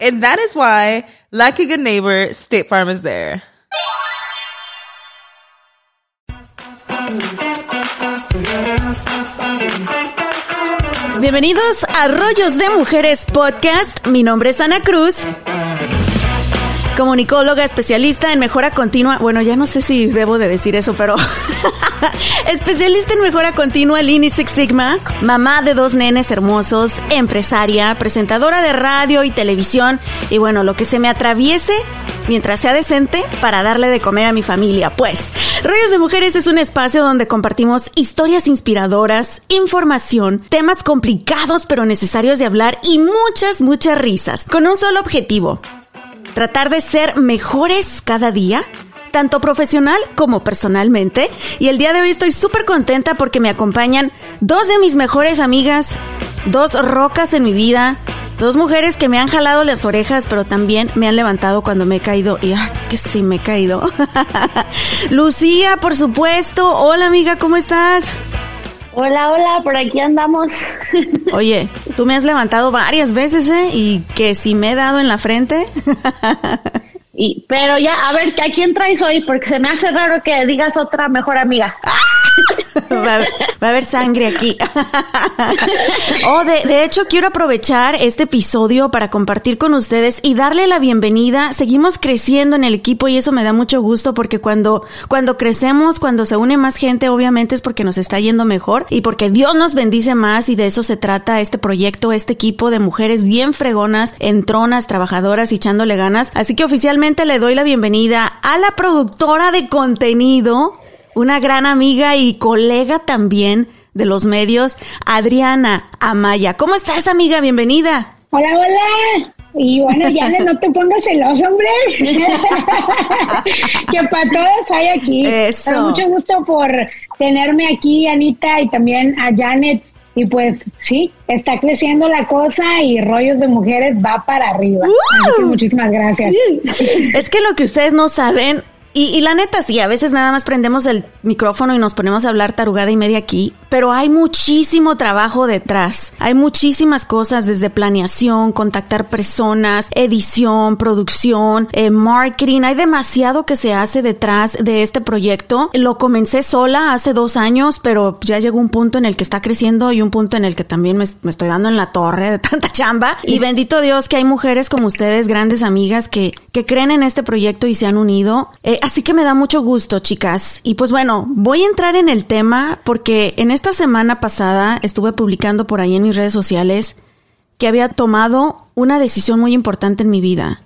And that is why, like a good neighbor, State Farm is there. Bienvenidos a Rollos de Mujeres Podcast. Mi nombre es Ana Cruz. Comunicóloga especialista en mejora continua. Bueno, ya no sé si debo de decir eso, pero especialista en mejora continua Lean Six Sigma, mamá de dos nenes hermosos, empresaria, presentadora de radio y televisión y bueno, lo que se me atraviese mientras sea decente para darle de comer a mi familia. Pues, Rollos de Mujeres es un espacio donde compartimos historias inspiradoras, información, temas complicados pero necesarios de hablar y muchas, muchas risas, con un solo objetivo, tratar de ser mejores cada día, tanto profesional como personalmente. Y el día de hoy estoy súper contenta porque me acompañan dos de mis mejores amigas, dos rocas en mi vida, dos mujeres que me han jalado las orejas, pero también me han levantado cuando me he caído. Y ah, que sí me he caído. Lucía, por supuesto. Hola amiga, ¿cómo estás? Hola, hola, por aquí andamos. Oye, tú me has levantado varias veces, ¿eh? Y que si me he dado en la frente. y, pero ya, a ver, ¿a quién traes hoy? Porque se me hace raro que digas otra mejor amiga. Va a, haber, sangre aquí. oh, de, de, hecho, quiero aprovechar este episodio para compartir con ustedes y darle la bienvenida. Seguimos creciendo en el equipo y eso me da mucho gusto porque cuando, cuando crecemos, cuando se une más gente, obviamente es porque nos está yendo mejor y porque Dios nos bendice más y de eso se trata este proyecto, este equipo de mujeres bien fregonas, entronas, trabajadoras y echándole ganas. Así que oficialmente le doy la bienvenida a la productora de contenido una gran amiga y colega también de los medios, Adriana Amaya. ¿Cómo estás, amiga? Bienvenida. Hola, hola. Y bueno, ya no te pongas celoso, hombre. que para todos hay aquí. Eso. Pero mucho gusto por tenerme aquí, Anita, y también a Janet. Y pues sí, está creciendo la cosa y Rollos de Mujeres va para arriba. Así que muchísimas gracias. Es que lo que ustedes no saben, y, y, la neta, sí, a veces nada más prendemos el micrófono y nos ponemos a hablar tarugada y media aquí, pero hay muchísimo trabajo detrás. Hay muchísimas cosas desde planeación, contactar personas, edición, producción, eh, marketing. Hay demasiado que se hace detrás de este proyecto. Lo comencé sola hace dos años, pero ya llegó un punto en el que está creciendo y un punto en el que también me, me estoy dando en la torre de tanta chamba. Y bendito Dios que hay mujeres como ustedes, grandes amigas, que, que creen en este proyecto y se han unido. Eh, así que me da mucho gusto, chicas. Y pues bueno, voy a entrar en el tema porque en esta semana pasada estuve publicando por ahí en mis redes sociales que había tomado una decisión muy importante en mi vida.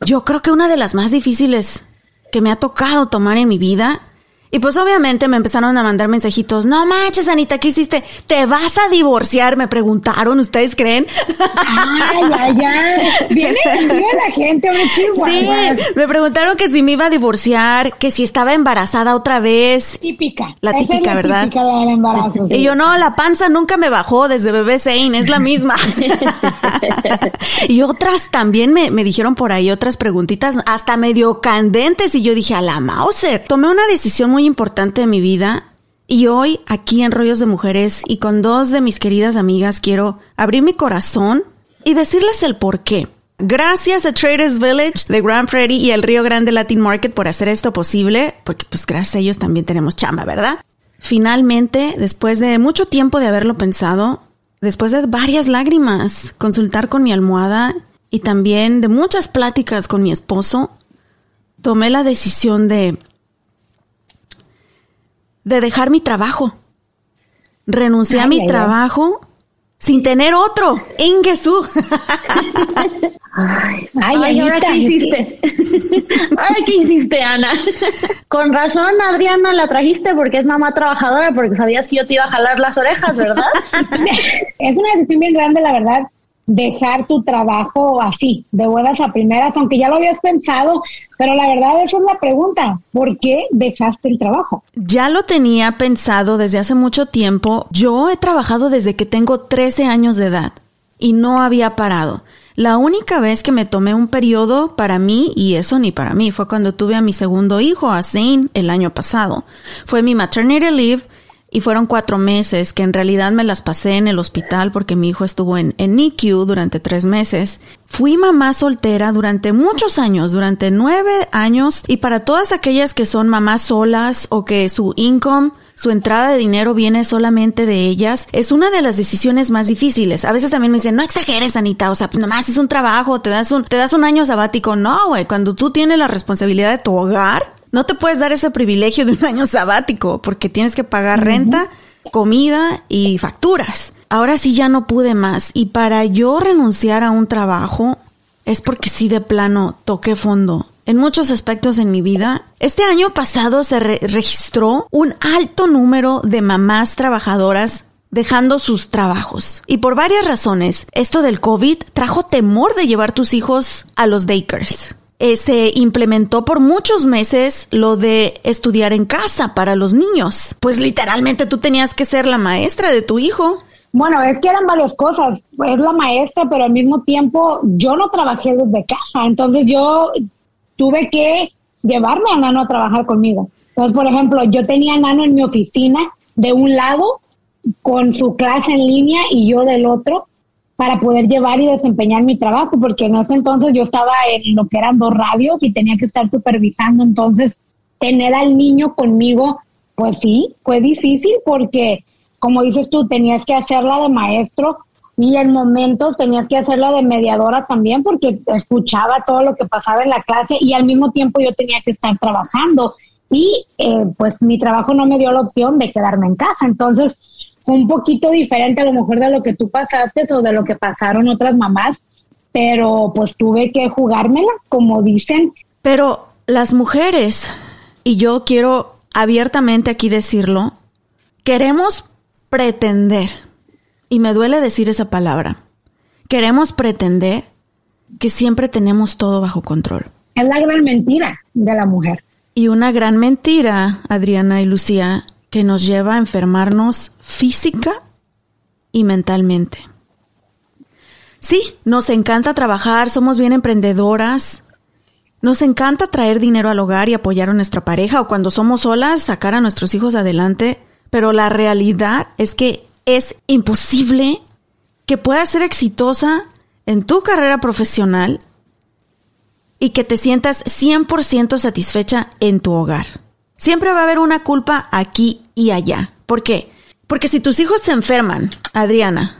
Yo creo que una de las más difíciles que me ha tocado tomar en mi vida y pues obviamente me empezaron a mandar mensajitos. No manches, Anita, ¿qué hiciste? ¿Te vas a divorciar? Me preguntaron, ¿ustedes creen? Ay, ay, ay. Viene, la gente, hombre, chihuahua. Sí, me preguntaron que si me iba a divorciar, que si estaba embarazada otra vez. Típica. La Esa típica, es la ¿verdad? Típica del embarazo. sí. Y yo, no, la panza nunca me bajó desde bebé Zane, es la misma. y otras también me, me dijeron por ahí otras preguntitas, hasta medio candentes, y yo dije, a la Mauser, tomé una decisión muy importante de mi vida. Y hoy, aquí en Rollos de Mujeres y con dos de mis queridas amigas, quiero abrir mi corazón y decirles el por qué. Gracias a Traders Village de Grand Prairie y el Río Grande Latin Market por hacer esto posible, porque pues gracias a ellos también tenemos chamba, ¿verdad? Finalmente, después de mucho tiempo de haberlo pensado, después de varias lágrimas, consultar con mi almohada y también de muchas pláticas con mi esposo, tomé la decisión de de dejar mi trabajo. Renuncié a mi trabajo sin tener otro. Ingesú. Ay, ay, ¿ahora qué hiciste? ¿Ahora qué hiciste, Ana? Con razón, Adriana, la trajiste porque es mamá trabajadora, porque sabías que yo te iba a jalar las orejas, ¿verdad? es una decisión bien grande, la verdad, dejar tu trabajo así, de buenas a primeras, aunque ya lo habías pensado, pero la verdad esa es la pregunta, ¿por qué dejaste el trabajo? Ya lo tenía pensado desde hace mucho tiempo. Yo he trabajado desde que tengo 13 años de edad y no había parado. La única vez que me tomé un periodo para mí, y eso ni para mí, fue cuando tuve a mi segundo hijo, a Zane, el año pasado. Fue mi maternity leave y fueron cuatro meses que en realidad me las pasé en el hospital porque mi hijo estuvo en, en NICU durante tres meses. Fui mamá soltera durante muchos años, durante nueve años y para todas aquellas que son mamás solas o que su income su entrada de dinero viene solamente de ellas, es una de las decisiones más difíciles. A veces también me dicen, no exageres, Anita, o sea, nomás es un trabajo, te das un, te das un año sabático. No, güey, cuando tú tienes la responsabilidad de tu hogar, no te puedes dar ese privilegio de un año sabático porque tienes que pagar renta, comida y facturas. Ahora sí ya no pude más y para yo renunciar a un trabajo es porque sí de plano toqué fondo en muchos aspectos en mi vida. Este año pasado se registró un alto número de mamás trabajadoras dejando sus trabajos. Y por varias razones, esto del COVID trajo temor de llevar tus hijos a los daycares. Eh, se implementó por muchos meses lo de estudiar en casa para los niños. Pues literalmente tú tenías que ser la maestra de tu hijo. Bueno, es que eran varias cosas. Es la maestra, pero al mismo tiempo yo no trabajé desde casa. Entonces yo tuve que llevarme a Nano a trabajar conmigo. Entonces, por ejemplo, yo tenía a Nano en mi oficina de un lado con su clase en línea y yo del otro para poder llevar y desempeñar mi trabajo, porque en ese entonces yo estaba en lo que eran dos radios y tenía que estar supervisando, entonces tener al niño conmigo, pues sí, fue difícil porque, como dices tú, tenías que hacerla de maestro y en momentos tenías que hacerla de mediadora también porque escuchaba todo lo que pasaba en la clase y al mismo tiempo yo tenía que estar trabajando. Y eh, pues mi trabajo no me dio la opción de quedarme en casa, entonces fue un poquito diferente a lo mejor de lo que tú pasaste o de lo que pasaron otras mamás, pero pues tuve que jugármela, como dicen. Pero las mujeres, y yo quiero abiertamente aquí decirlo, queremos pretender, y me duele decir esa palabra, queremos pretender que siempre tenemos todo bajo control. Es la gran mentira de la mujer. Y una gran mentira, Adriana y Lucía, que nos lleva a enfermarnos física y mentalmente. Sí, nos encanta trabajar, somos bien emprendedoras, nos encanta traer dinero al hogar y apoyar a nuestra pareja o cuando somos solas sacar a nuestros hijos adelante, pero la realidad es que es imposible que puedas ser exitosa en tu carrera profesional y que te sientas 100% satisfecha en tu hogar. Siempre va a haber una culpa aquí y allá. ¿Por qué? Porque si tus hijos se enferman, Adriana,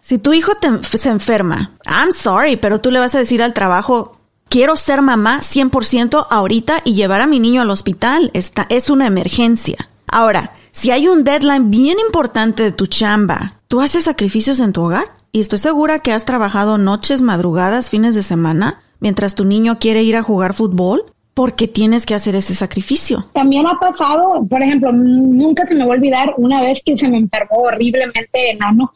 si tu hijo se enferma, I'm sorry, pero tú le vas a decir al trabajo, quiero ser mamá 100% ahorita y llevar a mi niño al hospital. Esta es una emergencia. Ahora, si hay un deadline bien importante de tu chamba, ¿tú haces sacrificios en tu hogar? Y estoy segura que has trabajado noches, madrugadas, fines de semana, mientras tu niño quiere ir a jugar fútbol porque tienes que hacer ese sacrificio. También ha pasado, por ejemplo, nunca se me va a olvidar una vez que se me enfermó horriblemente enano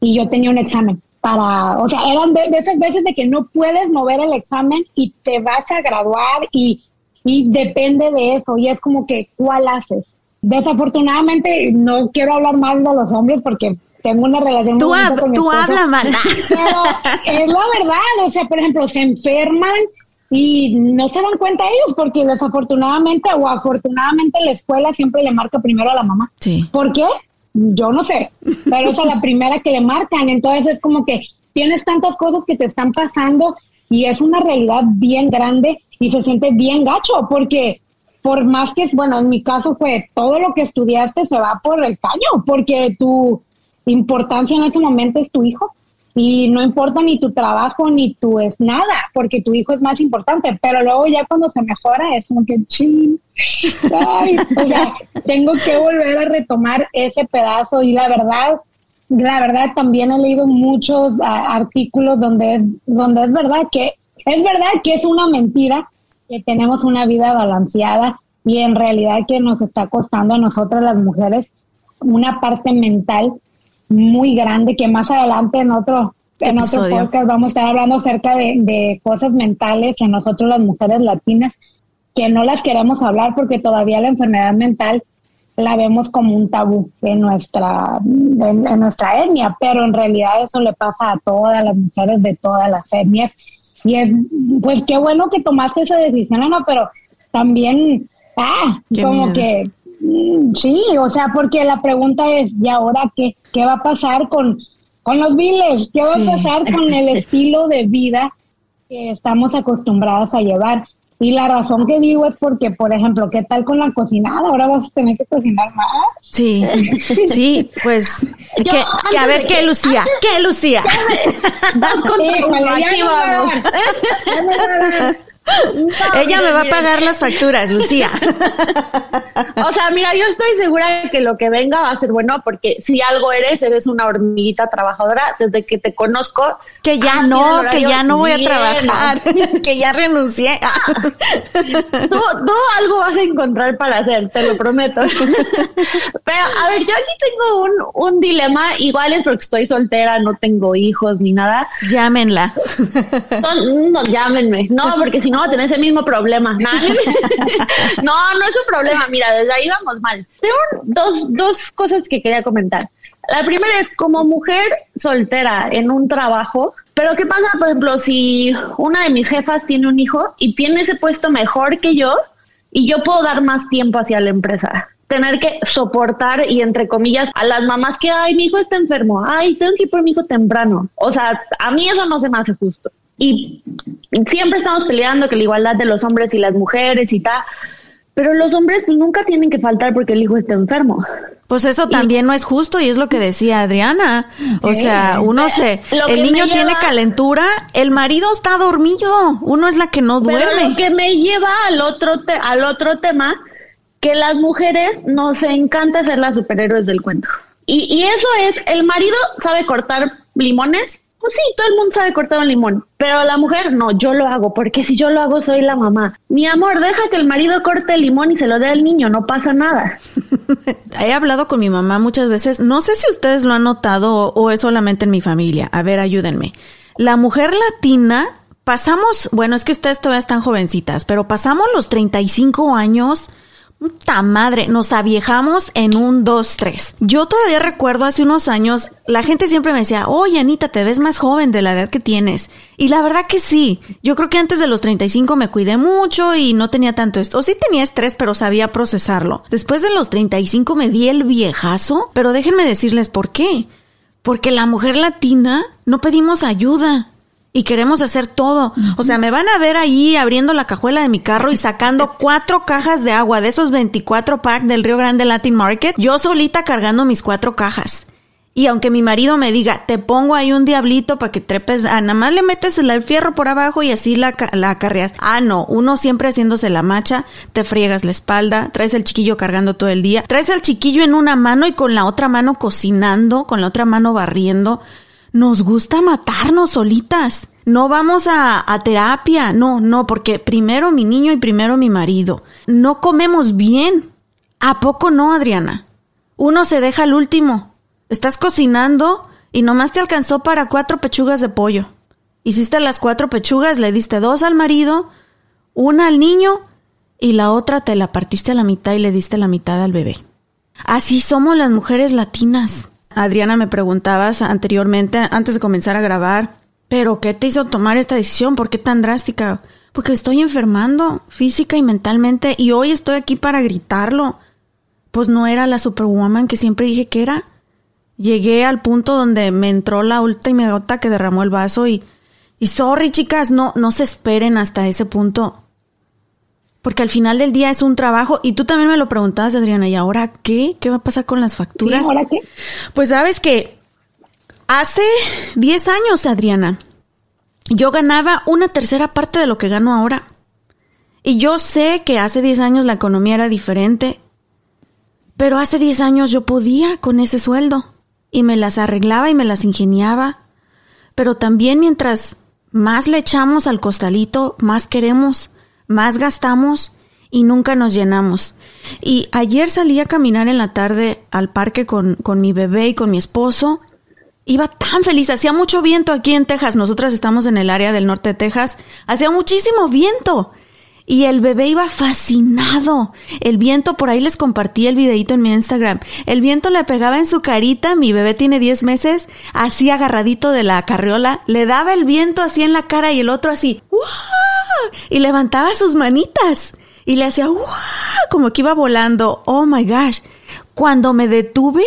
y yo tenía un examen para, o sea, eran de, esas veces de que no puedes mover el examen y te vas a graduar y, y depende de eso y es como que, ¿cuál haces? Desafortunadamente, no quiero hablar mal de los hombres porque tengo una relación tú, con tú habla mal. Pero es la verdad, o sea, por ejemplo, se enferman y no se dan cuenta ellos porque desafortunadamente o afortunadamente la escuela siempre le marca primero a la mamá. Sí. ¿Por qué? Yo no sé, pero es la primera que le marcan, entonces es como que tienes tantas cosas que te están pasando y es una realidad bien grande y se siente bien gacho porque por más que, bueno, en mi caso fue todo lo que estudiaste se va por el caño, porque tu importancia en ese momento es tu hijo y no importa ni tu trabajo ni tu es nada, porque tu hijo es más importante, pero luego ya cuando se mejora es como que ching, ay, tengo que volver a retomar ese pedazo y la verdad, la verdad también he leído muchos artículos donde, donde es verdad que es verdad que es una mentira que tenemos una vida balanceada y en realidad que nos está costando a nosotras las mujeres una parte mental muy grande que más adelante en otro en otro podcast vamos a estar hablando acerca de, de cosas mentales en nosotros las mujeres latinas que no las queremos hablar porque todavía la enfermedad mental la vemos como un tabú en nuestra en, nuestra etnia, pero en realidad eso le pasa a todas las mujeres de todas las etnias. Y es, pues qué bueno que tomaste esa decisión, Ana, pero también, ah, como que, sí, o sea, porque la pregunta es, ¿y ahora qué, qué va a pasar con, con los viles? ¿Qué va a pasar con el estilo de vida que estamos acostumbrados a llevar? Y la razón que digo es porque, por ejemplo, ¿qué tal con la cocinada? Ahora vas a tener que cocinar más. Sí, sí, pues, que, a ver, ¿qué, Lucía? ¿Qué, Lucía? Vas con aquí vamos. Ella me va a pagar las facturas, Lucía. O sea, mira, yo estoy segura de que lo que venga va a ser bueno porque si algo eres, eres una hormiguita trabajadora desde que te conozco. Que ya no, que ya no voy a trabajar, que ya renuncié. tú, algo vas a encontrar para hacer, te lo prometo. Pero, a ver, yo aquí tengo un, un dilema, igual es porque estoy soltera, no tengo hijos ni nada. Llámenla. No, no llámenme. No, porque si no va a tener ese mismo problema. no, no es un problema. Mira, desde ahí vamos mal. Tengo dos, dos cosas que quería comentar. La primera es como mujer soltera en un trabajo, pero ¿qué pasa, por ejemplo, si una de mis jefas tiene un hijo y tiene ese puesto mejor que yo y yo puedo dar más tiempo hacia la empresa? Tener que soportar y entre comillas a las mamás que, ay, mi hijo está enfermo, ay, tengo que ir por mi hijo temprano. O sea, a mí eso no se me hace justo y siempre estamos peleando que la igualdad de los hombres y las mujeres y tal, pero los hombres pues nunca tienen que faltar porque el hijo está enfermo. Pues eso también no es justo y es lo que decía Adriana. O sea, uno se, el niño tiene calentura, el marido está dormido, uno es la que no duerme. Pero lo que me lleva al otro al otro tema que las mujeres nos encanta ser las superhéroes del cuento. Y, y eso es, el marido sabe cortar limones, pues sí, todo el mundo sabe cortar un limón, pero la mujer no, yo lo hago, porque si yo lo hago soy la mamá. Mi amor, deja que el marido corte el limón y se lo dé al niño, no pasa nada. He hablado con mi mamá muchas veces, no sé si ustedes lo han notado o es solamente en mi familia. A ver, ayúdenme. La mujer latina pasamos, bueno, es que ustedes todavía están jovencitas, pero pasamos los 35 años Puta madre, nos aviejamos en un 2, 3. Yo todavía recuerdo hace unos años, la gente siempre me decía, oye Anita, te ves más joven de la edad que tienes. Y la verdad que sí. Yo creo que antes de los 35 me cuidé mucho y no tenía tanto esto. O sí tenía estrés, pero sabía procesarlo. Después de los 35 me di el viejazo, pero déjenme decirles por qué. Porque la mujer latina no pedimos ayuda y queremos hacer todo. O sea, me van a ver ahí abriendo la cajuela de mi carro y sacando cuatro cajas de agua de esos 24 packs del Río Grande Latin Market, yo solita cargando mis cuatro cajas. Y aunque mi marido me diga, te pongo ahí un diablito para que trepes, ah, nada más le metes el fierro por abajo y así la, la acarreas. Ah, no, uno siempre haciéndose la macha, te friegas la espalda, traes el chiquillo cargando todo el día, traes al chiquillo en una mano y con la otra mano cocinando, con la otra mano barriendo nos gusta matarnos solitas. No vamos a, terapia, no, no, porque primero mi niño y primero mi marido. No comemos bien. ¿A poco no, Adriana? Uno se deja al último. Estás cocinando y nomás te alcanzó para cuatro pechugas de pollo. Hiciste las cuatro pechugas, le diste dos al marido, una al niño y la otra te la partiste a la mitad y le diste la mitad al bebé. Así somos las mujeres latinas. Adriana, me preguntabas anteriormente, antes de comenzar a grabar, pero ¿qué te hizo tomar esta decisión? ¿Por qué tan drástica? Porque estoy enfermando física y mentalmente y hoy estoy aquí para gritarlo. Pues no era la superwoman que siempre dije que era. Llegué al punto donde me entró la última gota que derramó el vaso y, y sorry chicas, no, no se esperen hasta ese punto. Porque al final del día es un trabajo y tú también me lo preguntabas, Adriana, ¿y ahora qué? ¿Qué va a pasar con las facturas? ¿Y ahora qué? Pues sabes que hace 10 años, Adriana, yo ganaba una tercera parte de lo que gano ahora. Y yo sé que hace 10 años la economía era diferente, pero hace 10 años yo podía con ese sueldo y me las arreglaba y me las ingeniaba. Pero también mientras más le echamos al costalito, más queremos, más gastamos y nunca nos llenamos. Y ayer salí a caminar en la tarde al parque con, con mi bebé y con mi esposo. Iba tan feliz, hacía mucho viento aquí en Texas, nosotras estamos en el área del norte de Texas, hacía muchísimo viento. Y el bebé iba fascinado. El viento, por ahí les compartí el videito en mi Instagram. El viento le pegaba en su carita, mi bebé tiene 10 meses, así agarradito de la carriola, le daba el viento así en la cara y el otro así, ¡Wow! Y levantaba sus manitas y le hacía, ¡Wow! Como que iba volando. Oh my gosh. Cuando me detuve,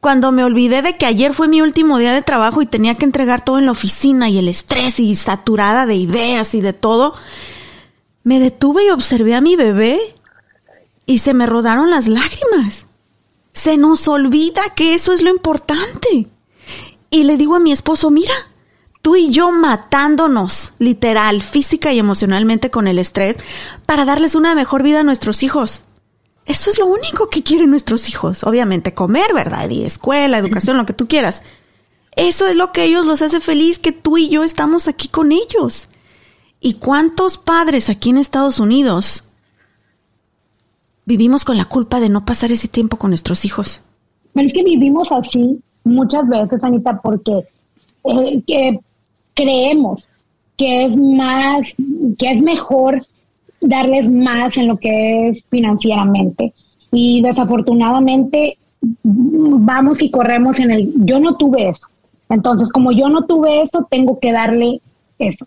cuando me olvidé de que ayer fue mi último día de trabajo y tenía que entregar todo en la oficina y el estrés y saturada de ideas y de todo, me detuve y observé a mi bebé y se me rodaron las lágrimas. Se nos olvida que eso es lo importante. Y le digo a mi esposo, mira, tú y yo matándonos, literal, física y emocionalmente con el estrés, para darles una mejor vida a nuestros hijos. Eso es lo único que quieren nuestros hijos. Obviamente comer, ¿verdad? Y escuela, educación, lo que tú quieras. Eso es lo que ellos los hace feliz, que tú y yo estamos aquí con ellos. ¿Y cuántos padres aquí en Estados Unidos vivimos con la culpa de no pasar ese tiempo con nuestros hijos? Pero es que vivimos así muchas veces, Anita, porque eh, creemos que es más, que es mejor darles más en lo que es financieramente. Y desafortunadamente vamos y corremos en el, yo no tuve eso. Entonces, como yo no tuve eso, tengo que darle eso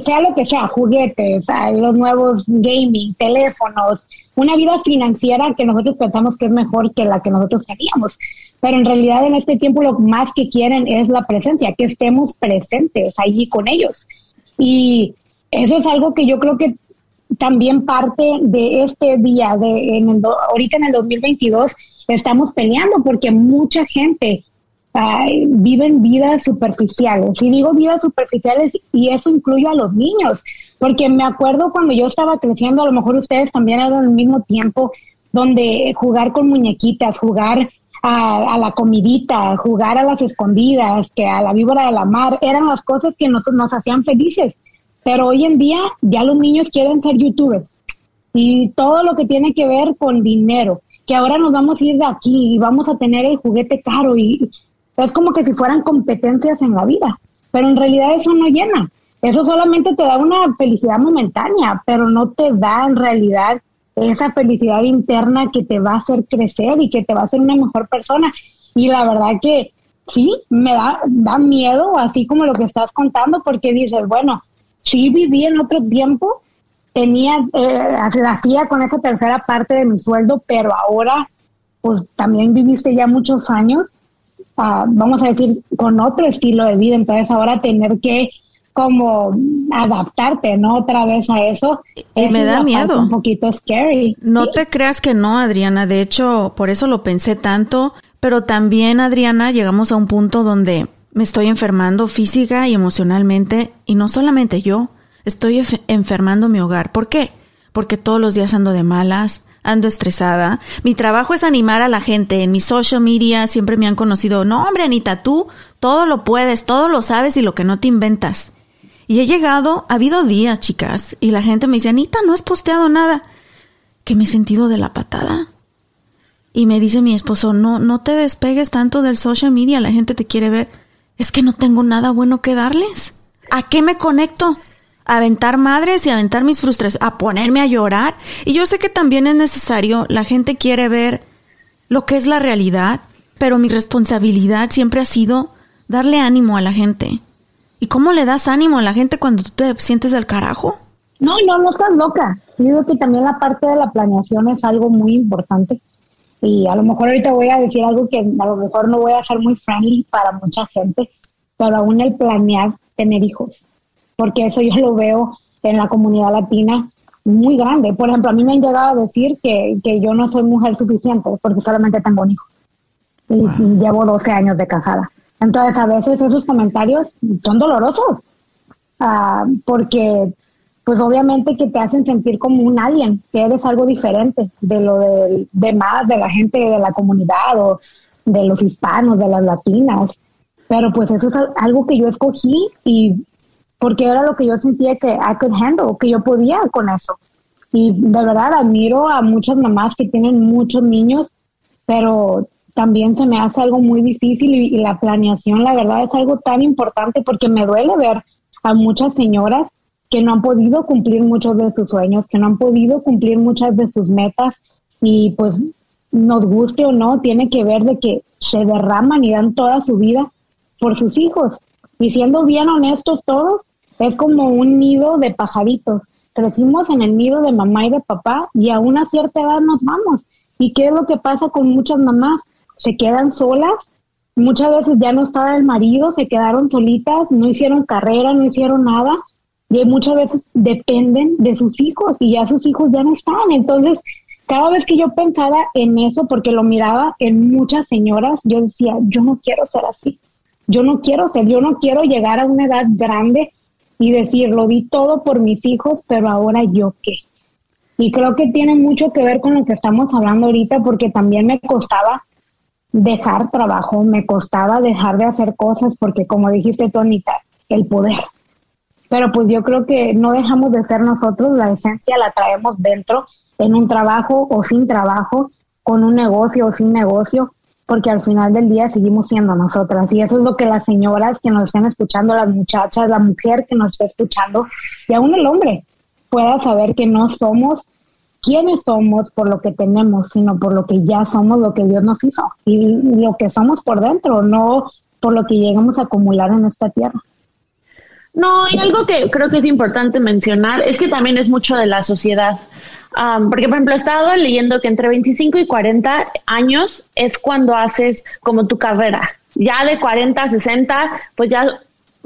sea lo que sea, juguetes, los nuevos gaming, teléfonos, una vida financiera que nosotros pensamos que es mejor que la que nosotros teníamos. Pero en realidad en este tiempo lo más que quieren es la presencia, que estemos presentes allí con ellos. Y eso es algo que yo creo que también parte de este día, de en el, ahorita en el 2022, estamos peleando porque mucha gente viven vidas superficiales. Y digo vidas superficiales y eso incluye a los niños, porque me acuerdo cuando yo estaba creciendo, a lo mejor ustedes también eran al mismo tiempo, donde jugar con muñequitas, jugar a, la comidita, jugar a las escondidas, que a la víbora de la mar, eran las cosas que nos, nos hacían felices. Pero hoy en día ya los niños quieren ser youtubers y todo lo que tiene que ver con dinero, que ahora nos vamos a ir de aquí y vamos a tener el juguete caro y es como que si fueran competencias en la vida, pero en realidad eso no llena. Eso solamente te da una felicidad momentánea, pero no te da en realidad esa felicidad interna que te va a hacer crecer y que te va a hacer una mejor persona. Y la verdad que sí, me da, da miedo, así como lo que estás contando, porque dices, bueno, sí viví en otro tiempo, tenía, eh, hacía con esa tercera parte de mi sueldo, pero ahora, pues también viviste ya muchos años vamos a decir, con otro estilo de vida. Entonces ahora tener que como adaptarte, ¿no? Otra vez a eso. Y me da miedo. Un poquito scary. No te creas que no, Adriana. De hecho, por eso lo pensé tanto. Pero también, Adriana, llegamos a un punto donde me estoy enfermando física y emocionalmente. Y no solamente yo, estoy enfermando mi hogar. ¿Por qué? Porque todos los días ando de malas, ando estresada. Mi trabajo es animar a la gente. En mi social media siempre me han conocido, no hombre Anita, tú todo lo puedes, todo lo sabes y lo que no te inventas. Y he llegado, ha habido días, chicas, y la gente me dice, Anita, no has posteado nada. Que me he sentido de la patada. Y me dice mi esposo, no, no te despegues tanto del social media, la gente te quiere ver. Es que no tengo nada bueno que darles. ¿A qué me conecto? Aventar madres y aventar mis frustraciones, a ponerme a llorar. Y yo sé que también es necesario, la gente quiere ver lo que es la realidad, pero mi responsabilidad siempre ha sido darle ánimo a la gente. ¿Y cómo le das ánimo a la gente cuando tú te sientes del carajo? No, no, no estás loca. Yo digo que también la parte de la planeación es algo muy importante. Y a lo mejor ahorita voy a decir algo que a lo mejor no voy a ser muy friendly para mucha gente, pero aún el planear tener hijos, porque eso yo lo veo en la comunidad latina muy grande. Por ejemplo, a mí me han llegado a decir que, que yo no soy mujer suficiente porque solamente tengo un hijo y llevo 12 años de casada. Entonces, a veces esos comentarios son dolorosos, ah, porque pues obviamente que te hacen sentir como un alien, que eres algo diferente de lo de, de más, de la gente de la comunidad o de los hispanos, de las latinas. Pero pues eso es algo que yo escogí y porque era lo que yo sentía que I could handle, que yo podía con eso. Y de verdad admiro a muchas mamás que tienen muchos niños, pero también se me hace algo muy difícil y, la planeación, la verdad, es algo tan importante porque me duele ver a muchas señoras que no han podido cumplir muchos de sus sueños, que no han podido cumplir muchas de sus metas y pues nos guste o no, tiene que ver de que se derraman y dan toda su vida por sus hijos. Y siendo bien honestos todos, es como un nido de pajaritos. Crecimos en el nido de mamá y de papá y a una cierta edad nos vamos. ¿Y qué es lo que pasa con muchas mamás? se quedan solas, muchas veces ya no estaba el marido, se quedaron solitas, no hicieron carrera, no hicieron nada, y muchas veces dependen de sus hijos y ya sus hijos ya no están. Entonces, cada vez que yo pensaba en eso, porque lo miraba en muchas señoras, yo decía, yo no quiero ser así, yo no quiero ser, yo no quiero llegar a una edad grande y decir, lo di todo por mis hijos, pero ahora yo qué. Y creo que tiene mucho que ver con lo que estamos hablando ahorita, porque también me costaba dejar trabajo, me costaba dejar de hacer cosas porque como dijiste tú, el poder. Pero pues yo creo que no dejamos de ser nosotros, la esencia la traemos dentro, en un trabajo o sin trabajo, con un negocio o sin negocio, porque al final del día seguimos siendo nosotras. Y eso es lo que las señoras que nos estén escuchando, las muchachas, la mujer que nos esté escuchando, y aún el hombre, pueda saber que no somos quiénes somos por lo que tenemos, sino por lo que ya somos, lo que Dios nos hizo y lo que somos por dentro, no por lo que llegamos a acumular en esta tierra. No, y algo que creo que es importante mencionar es que también es mucho de la sociedad. Porque, por ejemplo, he estado leyendo que entre 25 y 40 años es cuando haces como tu carrera. Ya de 40 a 60, pues ya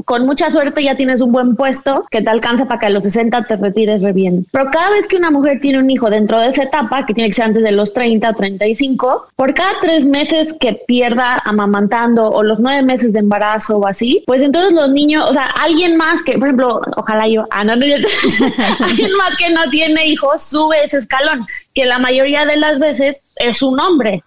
con mucha suerte ya tienes un buen puesto que te alcanza para que a los 60 te retires re bien. Pero cada vez que una mujer tiene un hijo dentro de esa etapa, que tiene que ser antes de los 30 o 35, por cada tres meses que pierda amamantando o los nueve meses de embarazo o así, pues entonces los niños, o sea, alguien más que, por ejemplo, ojalá yo, ah, no, alguien más que no tiene hijos sube ese escalón, que la mayoría de las veces es un hombre.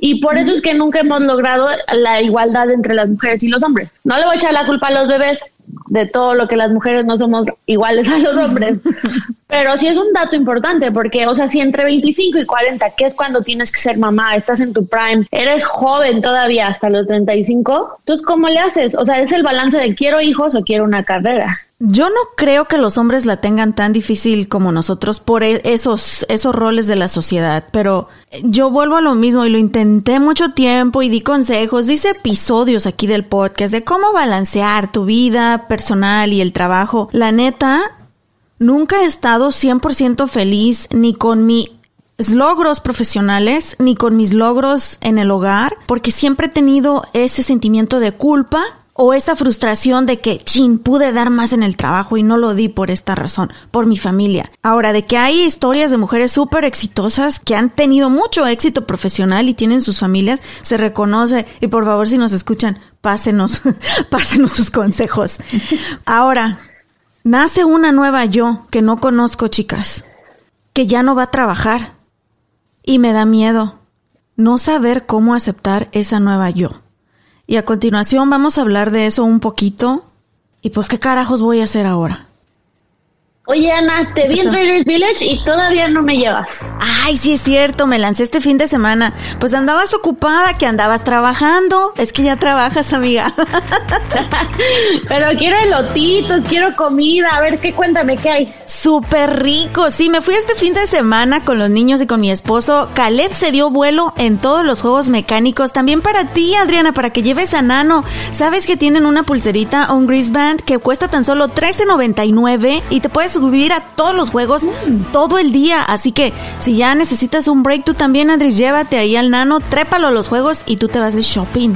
Y por eso es que nunca hemos logrado la igualdad entre las mujeres y los hombres. No le voy a echar la culpa a los bebés de todo lo que las mujeres no somos iguales a los hombres. Pero sí es un dato importante porque, o sea, si entre 25 y 40, que es cuando tienes que ser mamá, estás en tu prime, eres joven todavía hasta los 35, entonces, ¿cómo le haces? O sea, es el balance de quiero hijos o quiero una carrera. Yo no creo que los hombres la tengan tan difícil como nosotros por e-, esos, esos roles de la sociedad, pero yo vuelvo a lo mismo y lo intenté mucho tiempo y di consejos, dice episodios aquí del podcast de cómo balancear tu vida personal y el trabajo. La neta, nunca he estado 100% feliz ni con mis logros profesionales ni con mis logros en el hogar, porque siempre he tenido ese sentimiento de culpa o esa frustración de que, chin, pude dar más en el trabajo y no lo di por esta razón, por mi familia. Ahora, de que hay historias de mujeres súper exitosas que han tenido mucho éxito profesional y tienen sus familias, se reconoce. Y por favor, si nos escuchan, pásenos, pásenos sus consejos. Ahora, nace una nueva yo que no conozco, chicas, que ya no va a trabajar. Y me da miedo no saber cómo aceptar esa nueva yo. Y a continuación vamos a hablar de eso un poquito. Y pues, ¿qué carajos voy a hacer ahora? Oye, Ana, te vi en Raiders Village y todavía no me llevas. Ay, sí es cierto, me lancé este fin de semana. Pues andabas ocupada, que andabas trabajando. Es que ya trabajas, amiga. Pero quiero elotitos, quiero comida. A ver, qué cuéntame, ¿qué hay? súper rico. Sí, me fui este fin de semana con los niños y con mi esposo. Caleb se dio vuelo en todos los juegos mecánicos. También para ti, Adriana, para que lleves a Nano. ¿Sabes que tienen una pulserita, un grease band, que cuesta tan solo $13.99 y te puedes subir a todos los juegos todo el día? Así que si ya necesitas un break, tú también, Adri, llévate ahí al Nano, trépalo a los juegos y tú te vas de shopping.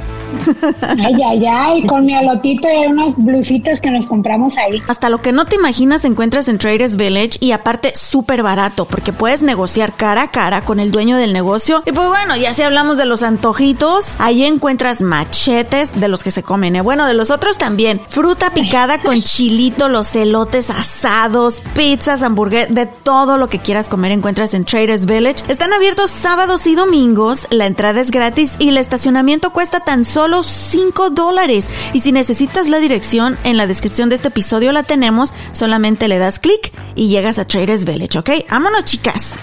Ay, ay, ay, con mi alotito y unas blusitas que nos compramos ahí. Hasta lo que no te imaginas encuentras en Traders Village y aparte súper barato porque puedes negociar cara a cara con el dueño del negocio. Y pues bueno, ya si hablamos de los antojitos, ahí encuentras machetes de los que se comen, ¿eh? bueno, de los otros también. Fruta picada con chilito, los elotes asados, pizzas, hamburguesas, de todo lo que quieras comer encuentras en Traders Village. Están abiertos sábados y domingos, la entrada es gratis y el estacionamiento cuesta tan solo solo 5 dólares. Y si necesitas la dirección, en la descripción de este episodio la tenemos, solamente le das clic y llegas a Traders Village, ¿ok? Vámonos chicas.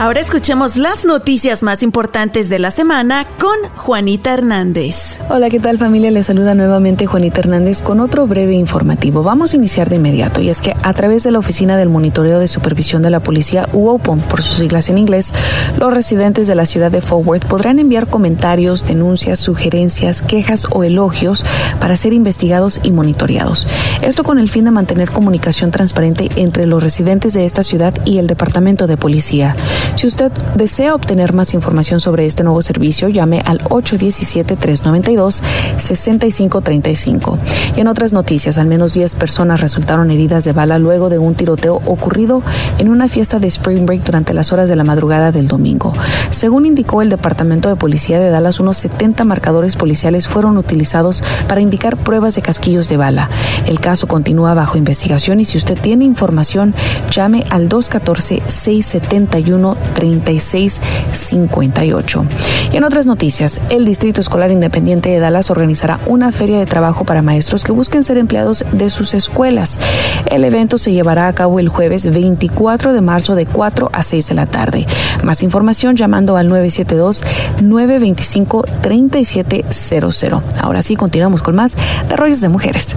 Ahora escuchemos las noticias más importantes de la semana con Juanita Hernández. Hola, ¿qué tal familia? Les saluda nuevamente Juanita Hernández con otro breve informativo. Vamos a iniciar de inmediato y es que a través de la Oficina del Monitoreo de Supervisión de la Policía, UOPOM, por sus siglas en inglés, los residentes de la ciudad de Fort Worth podrán enviar comentarios, denuncias, sugerencias, quejas o elogios para ser investigados y monitoreados. Esto con el fin de mantener comunicación transparente entre los residentes de esta ciudad y el Departamento de Policía. Si usted desea obtener más información sobre este nuevo servicio, llame al 817-392-6535. Y en otras noticias, al menos 10 personas resultaron heridas de bala luego de un tiroteo ocurrido en una fiesta de Spring Break durante las horas de la madrugada del domingo. Según indicó el Departamento de Policía de Dallas, unos 70 marcadores policiales fueron utilizados para indicar pruebas de casquillos de bala. El caso continúa bajo investigación y si usted tiene información, llame al 214 671 3658. Y en otras noticias, el Distrito Escolar Independiente de Dallas organizará una feria de trabajo para maestros que busquen ser empleados de sus escuelas. El evento se llevará a cabo el jueves 24 de marzo de 4 a 6 de la tarde. Más información llamando al 972-925-3700. Ahora sí, continuamos con más de Rollos de Mujeres.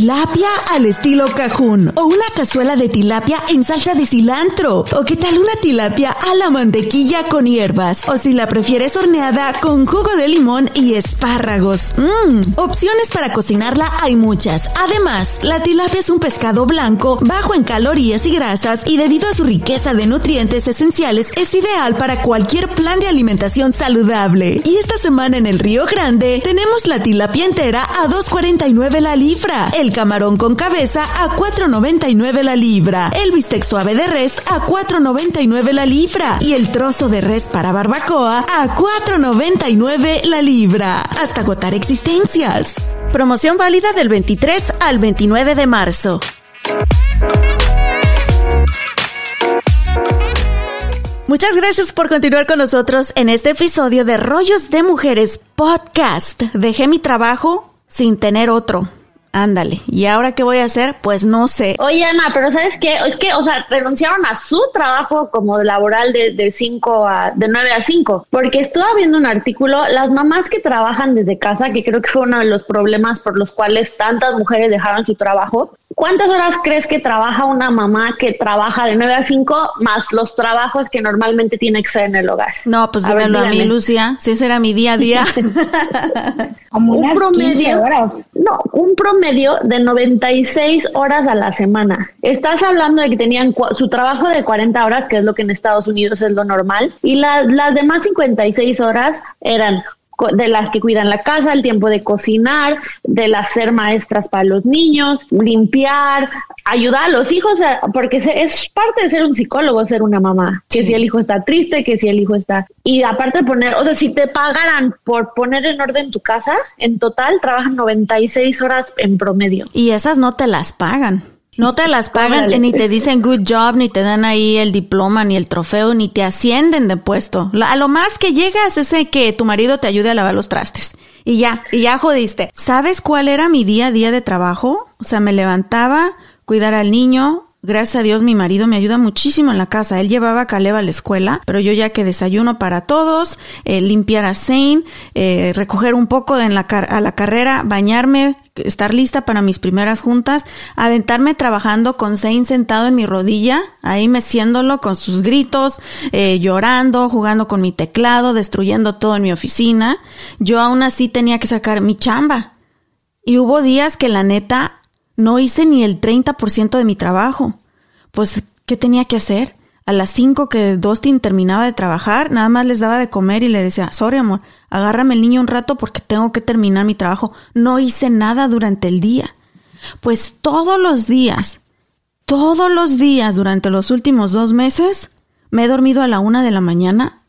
Tilapia al estilo cajún o una cazuela de tilapia en salsa de cilantro o qué tal una tilapia a la mantequilla con hierbas o si la prefieres horneada con jugo de limón y espárragos. Mmm, opciones para cocinarla hay muchas. Además, la tilapia es un pescado blanco bajo en calorías y grasas y debido a su riqueza de nutrientes esenciales es ideal para cualquier plan de alimentación saludable. Y esta semana en el Río Grande tenemos la tilapia entera a 2.49 la libra el camarón con cabeza a 4.99 la libra, el bistec suave de res a 4.99 la libra y el trozo de res para barbacoa a 4.99 la libra, hasta agotar existencias. Promoción válida del 23 al 29 de marzo. Muchas gracias por continuar con nosotros en este episodio de Rollos de Mujeres Podcast. Dejé mi trabajo sin tener otro. Ándale. ¿Y ahora qué voy a hacer? Pues no sé. Oye, Ana, pero ¿sabes qué? Es que, o sea, renunciaron a su trabajo como laboral de, de 5 a, de 9 a 5, porque estuve viendo un artículo, las mamás que trabajan desde casa, que creo que fue uno de los problemas por los cuales tantas mujeres dejaron su trabajo, ¿Cuántas horas crees que trabaja una mamá que trabaja de 9 a 5 más los trabajos que normalmente tiene que ser en el hogar? No, pues dímelo a, mí, Lucia, si ese era mi día a día. Como un promedio, horas. No, un promedio de 96 horas a la semana. Estás hablando de que tenían su trabajo de 40 horas, que es lo que en Estados Unidos es lo normal, y las demás 56 horas eran de las que cuidan la casa, el tiempo de cocinar, de las ser maestras para los niños, limpiar, ayudar a los hijos, porque es parte de ser un psicólogo, ser una mamá. Que si el hijo está triste, que si el hijo está... Y aparte de poner, o sea, si te pagaran por poner en orden tu casa, en total trabajan 96 horas en promedio. Y esas no te las pagan. No te las pagan, ni te dicen good job, ni te dan ahí el diploma, ni el trofeo, ni te ascienden de puesto. A lo más que llegas es que tu marido te ayude a lavar los trastes. Y ya, y ya jodiste. ¿Sabes cuál era mi día a día de trabajo? O sea, me levantaba, cuidar al niño, Gracias a Dios mi marido me ayuda muchísimo en la casa. Él llevaba a Caleb a la escuela, pero yo ya que desayuno para todos, eh, limpiar a Zane, eh, recoger un poco de en la a la carrera, bañarme, estar lista para mis primeras juntas, aventarme trabajando con Zane sentado en mi rodilla, ahí meciéndolo con sus gritos, eh, llorando, jugando con mi teclado, destruyendo todo en mi oficina. Yo aún así tenía que sacar mi chamba. Y hubo días que la neta no hice ni el 30% de mi trabajo. Pues, ¿qué tenía que hacer? A las 5 que Dustin terminaba de trabajar, nada más les daba de comer y le decía, sorry amor, agárrame el niño un rato porque tengo que terminar mi trabajo. No hice nada durante el día. Pues todos los días, todos los días durante los últimos dos meses, me he dormido a la una de la mañana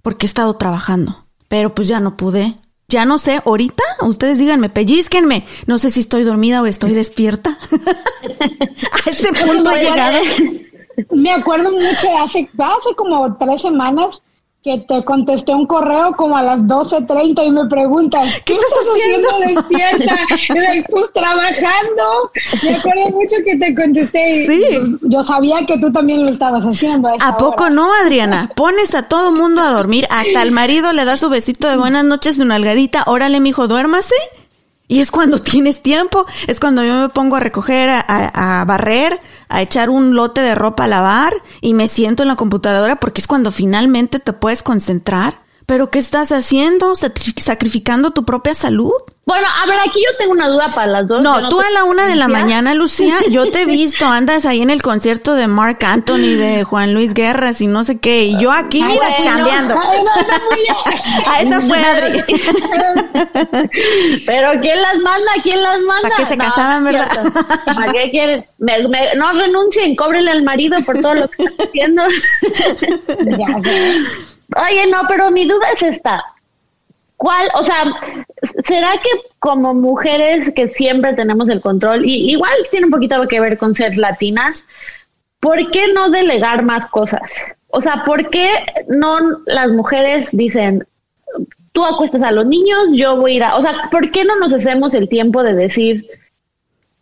porque he estado trabajando. Pero pues ya no pude. Ya no sé, ahorita ustedes díganme, pellizquenme. No sé si estoy dormida o estoy despierta. a ese punto he llegado. Me acuerdo mucho, hace, hace como tres semanas que te contesté un correo como a las 12.30 y me preguntan, ¿qué, estás, haciendo? despierta? pues trabajando. Me acuerdo mucho que te contesté. Sí. Yo sabía que tú también lo estabas haciendo. ¿A, poco no, Adriana? Pones a todo mundo a dormir, hasta el marido le da su besito de buenas noches, una algadita, órale, mijo, duérmase. Y es cuando tienes tiempo, es cuando yo me pongo a recoger, a, barrer, a echar un lote de ropa a lavar y me siento en la computadora porque es cuando finalmente te puedes concentrar. Pero ¿qué estás haciendo? ¿Sacrificando tu propia salud? Bueno, a ver, aquí yo tengo una duda para las dos. No, tú a la una de la mañana, Lucía, yo te he visto, andas ahí en el concierto de Mark Anthony, de Juan Luis Guerras y no sé qué, y yo aquí, mira, chambeando. a esa fue Adri. Pero ¿quién las manda? ¿Quién las manda? ¿Para qué se casaban, verdad? ¿Para qué quieres? no renuncien, cóbrenle al marido por todo lo que está haciendo. Oye, no, pero mi duda es esta. ¿Cuál, o sea, será que como mujeres que siempre tenemos el control, y igual tiene un poquito que ver con ser latinas, ¿por qué no delegar más cosas? O sea, ¿por qué no las mujeres dicen, tú acuestas a los niños, yo voy a ir a, o sea, ¿por qué no nos hacemos el tiempo de decir,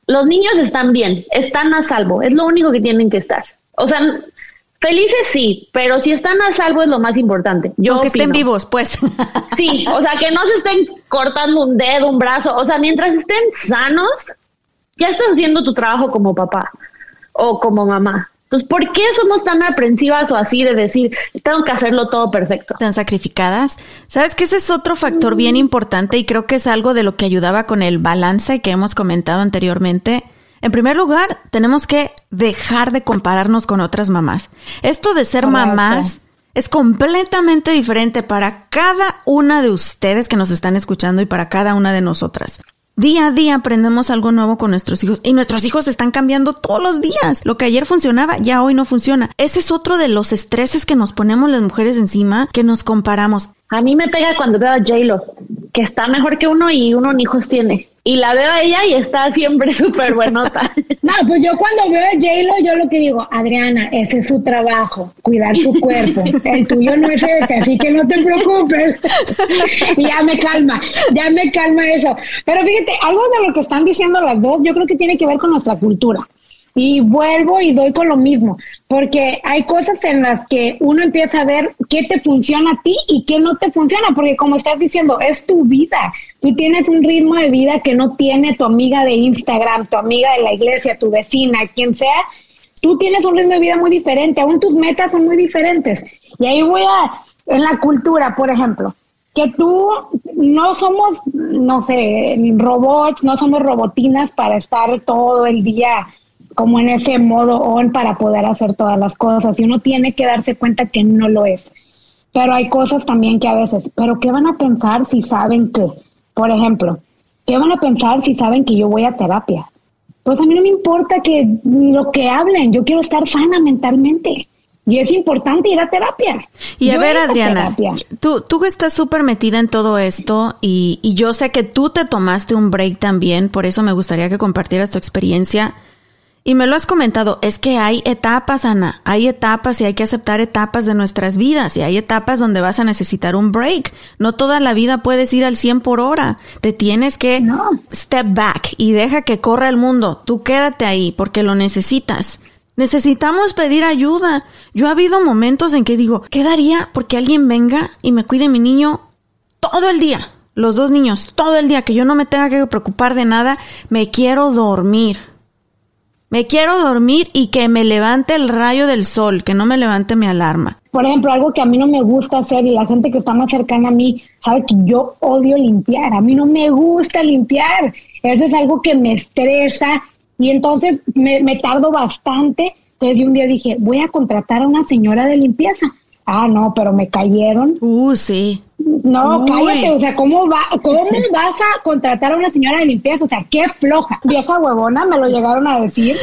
los niños están bien, están a salvo, es lo único que tienen que estar? O sea, Felices sí, pero si están a salvo es lo más importante. Yo que estén vivos, pues. Sí, o sea, que no se estén cortando un dedo, un brazo. O sea, mientras estén sanos, ya estás haciendo tu trabajo como papá o como mamá. Entonces, ¿por qué somos tan aprensivas o así de decir, tengo que hacerlo todo perfecto? Tan sacrificadas. Sabes que ese es otro factor bien importante y creo que es algo de lo que ayudaba con el balance que hemos comentado anteriormente en primer lugar, tenemos que dejar de compararnos con otras mamás. Esto de ser mamás es completamente diferente para cada una de ustedes que nos están escuchando y para cada una de nosotras. Día a día aprendemos algo nuevo con nuestros hijos y nuestros hijos están cambiando todos los días. Lo que ayer funcionaba ya hoy no funciona. Ese es otro de los estreses que nos ponemos las mujeres encima, que nos comparamos. A mí me pega cuando veo a J-Lo, que está mejor que uno y uno ni hijos tiene y la veo a ella y está siempre súper buenota. no, pues yo cuando veo a J-Lo, yo lo que digo, Adriana, ese es su trabajo, cuidar su cuerpo. El tuyo no es ese, así que no te preocupes. y ya me calma, ya me calma eso. Pero fíjate, algo de lo que están diciendo las dos, yo creo que tiene que ver con nuestra cultura. Y vuelvo y doy con lo mismo, porque hay cosas en las que uno empieza a ver qué te funciona a ti y qué no te funciona, porque como estás diciendo, es tu vida. Tú tienes un ritmo de vida que no tiene tu amiga de Instagram, tu amiga de la iglesia, tu vecina, quien sea. Tú tienes un ritmo de vida muy diferente, aún tus metas son muy diferentes. Y ahí voy a, en la cultura, por ejemplo, que tú no somos, no sé, robots, no somos robotinas para estar todo el día como en ese modo on para poder hacer todas las cosas y uno tiene que darse cuenta que no lo es. Pero hay cosas también que a veces, pero ¿qué van a pensar si saben que, por ejemplo, qué van a pensar si saben que yo voy a terapia? Pues a mí no me importa que lo que hablen, yo quiero estar sana mentalmente. Y es importante ir a terapia. Y a ver, Adriana, tú, tú estás súper metida en todo esto y, y yo sé que tú te tomaste un break también, por eso me gustaría que compartieras tu experiencia. Y me lo has comentado, es que hay etapas, Ana, hay etapas y hay que aceptar etapas de nuestras vidas y hay etapas donde vas a necesitar un break. No toda la vida puedes ir al 100 por hora. Te tienes que step back y deja que corra el mundo. Tú quédate ahí porque lo necesitas. Necesitamos pedir ayuda. Yo ha habido momentos en que digo, ¿qué daría porque alguien venga y me cuide mi niño todo el día? Los dos niños, todo el día, que yo no me tenga que preocupar de nada. Me quiero dormir. Me quiero dormir y que me levante el rayo del sol, que no me levante mi alarma. Por ejemplo, algo que a mí no me gusta hacer y la gente que está más cercana a mí sabe que yo odio limpiar. A mí no me gusta limpiar. Eso es algo que me estresa y entonces me, me tardo bastante. Entonces un día dije, voy a contratar a una señora de limpieza. Ah, no, pero me cayeron. Uh, sí. No, cállate, o sea, ¿cómo, va, ¿cómo vas a contratar a una señora de limpieza? O sea, qué floja, vieja huevona, me lo llegaron a decir.